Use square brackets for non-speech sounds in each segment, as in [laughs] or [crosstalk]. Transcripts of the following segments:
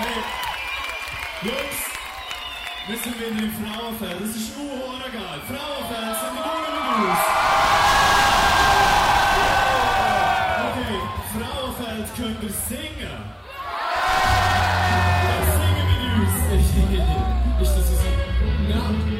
Hey, Jungs, wir sind wieder im Frauenfeld. Das ist nur geil. Frauenfeld sind wir nur mit uns. Okay, Frauenfeld könnt ihr singen. Ja, singen mit uns. [laughs] Ist das so? Ja.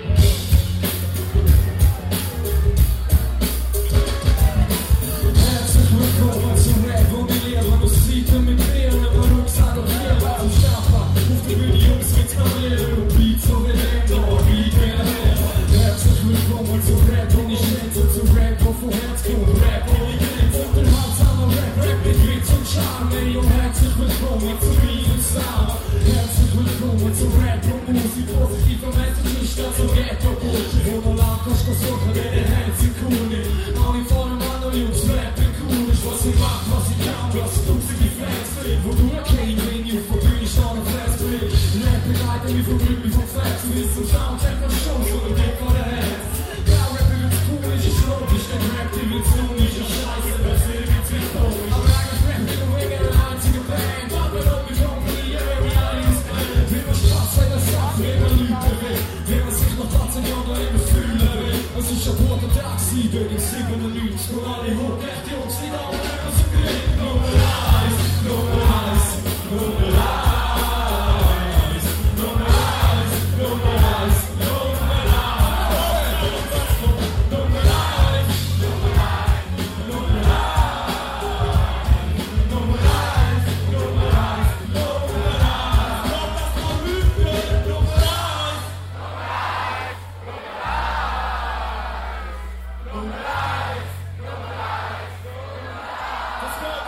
Willkommen zum Rap und ich schätze zum Rap, wo Herz kommt Rap ich bin und den Handsamer Rap, Rap mit Witz und Charme. Ey, und herzlich willkommen zu und Sound. Herzlich willkommen zum Rap und Musik, positiv am Ende nicht so Ghetto Bullshit. Kannst du suchen, wer der Herz in ist. Alle vorne Mann und Jungs rappen cool ist, was ich mach, was ich kann, was dusige Fans will. Wo du erkennst, wenn ich vor dir stehe und fest will. Rap begleitet mich von Glück, von Flex zum Soundcheck von fühlen will. Und sich auf Wort und Tag sieben, in 97, und alle Let's go.